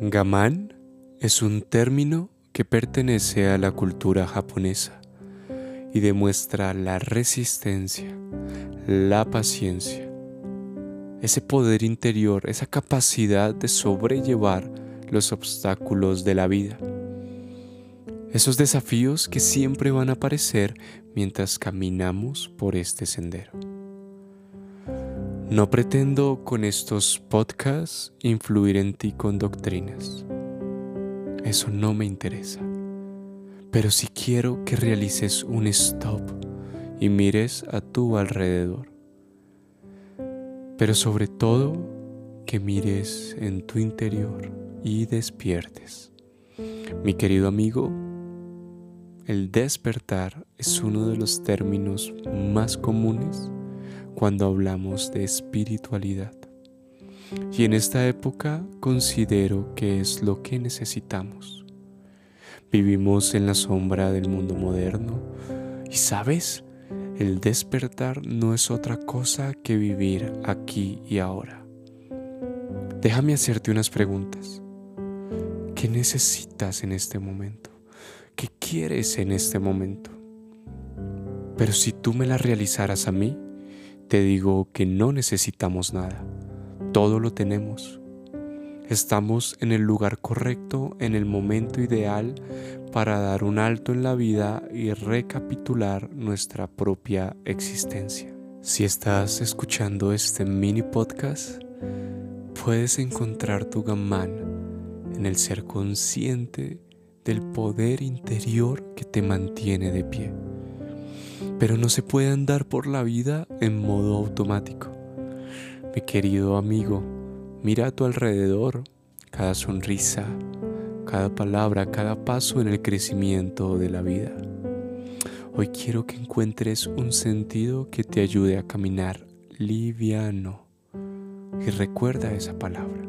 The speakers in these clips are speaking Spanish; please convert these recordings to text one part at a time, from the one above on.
Gaman es un término que pertenece a la cultura japonesa y demuestra la resistencia, la paciencia, ese poder interior, esa capacidad de sobrellevar los obstáculos de la vida. Esos desafíos que siempre van a aparecer mientras caminamos por este sendero. No pretendo con estos podcasts influir en ti con doctrinas. Eso no me interesa. Pero sí quiero que realices un stop y mires a tu alrededor. Pero sobre todo que mires en tu interior y despiertes. Mi querido amigo, el despertar es uno de los términos más comunes cuando hablamos de espiritualidad. Y en esta época considero que es lo que necesitamos. Vivimos en la sombra del mundo moderno y sabes, el despertar no es otra cosa que vivir aquí y ahora. Déjame hacerte unas preguntas. ¿Qué necesitas en este momento? ¿Qué quieres en este momento? Pero si tú me las realizaras a mí, te digo que no necesitamos nada, todo lo tenemos. Estamos en el lugar correcto, en el momento ideal para dar un alto en la vida y recapitular nuestra propia existencia. Si estás escuchando este mini podcast, puedes encontrar tu gamán en el ser consciente del poder interior que te mantiene de pie pero no se puede andar por la vida en modo automático. Mi querido amigo, mira a tu alrededor, cada sonrisa, cada palabra, cada paso en el crecimiento de la vida. Hoy quiero que encuentres un sentido que te ayude a caminar liviano. Y recuerda esa palabra,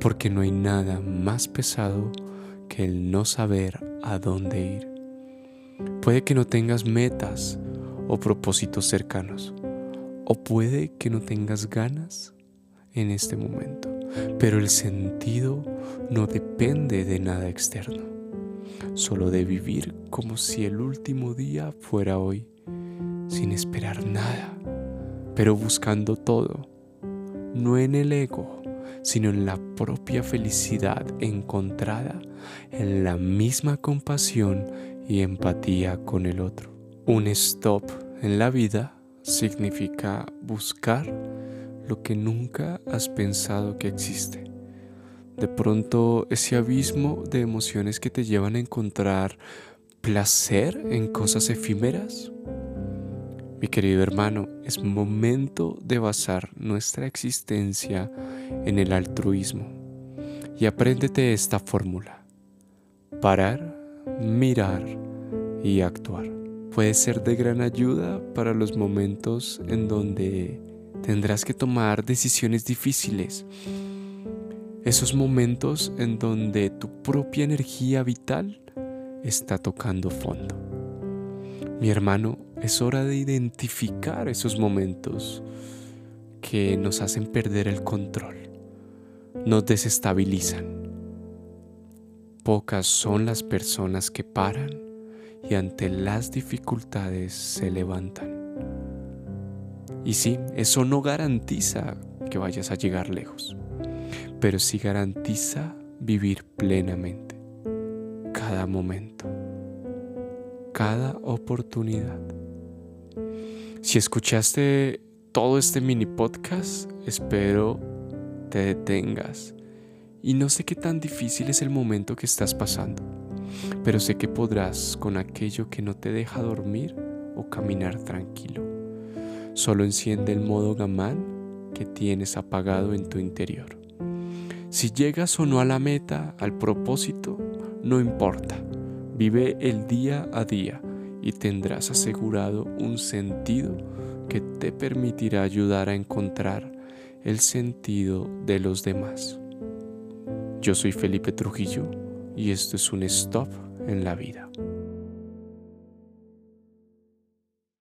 porque no hay nada más pesado que el no saber a dónde ir. Puede que no tengas metas o propósitos cercanos, o puede que no tengas ganas en este momento, pero el sentido no depende de nada externo, solo de vivir como si el último día fuera hoy, sin esperar nada, pero buscando todo, no en el ego, sino en la propia felicidad encontrada en la misma compasión y empatía con el otro. Un stop en la vida significa buscar lo que nunca has pensado que existe. De pronto ese abismo de emociones que te llevan a encontrar placer en cosas efímeras. Mi querido hermano, es momento de basar nuestra existencia en el altruismo. Y apréndete esta fórmula. Parar mirar y actuar. Puede ser de gran ayuda para los momentos en donde tendrás que tomar decisiones difíciles. Esos momentos en donde tu propia energía vital está tocando fondo. Mi hermano, es hora de identificar esos momentos que nos hacen perder el control, nos desestabilizan Pocas son las personas que paran y ante las dificultades se levantan. Y sí, eso no garantiza que vayas a llegar lejos, pero sí garantiza vivir plenamente cada momento, cada oportunidad. Si escuchaste todo este mini podcast, espero te detengas y no sé qué tan difícil es el momento que estás pasando, pero sé que podrás con aquello que no te deja dormir o caminar tranquilo. Solo enciende el modo gamán que tienes apagado en tu interior. Si llegas o no a la meta, al propósito, no importa. Vive el día a día y tendrás asegurado un sentido que te permitirá ayudar a encontrar el sentido de los demás. Yo soy Felipe Trujillo y esto es un stop en la vida.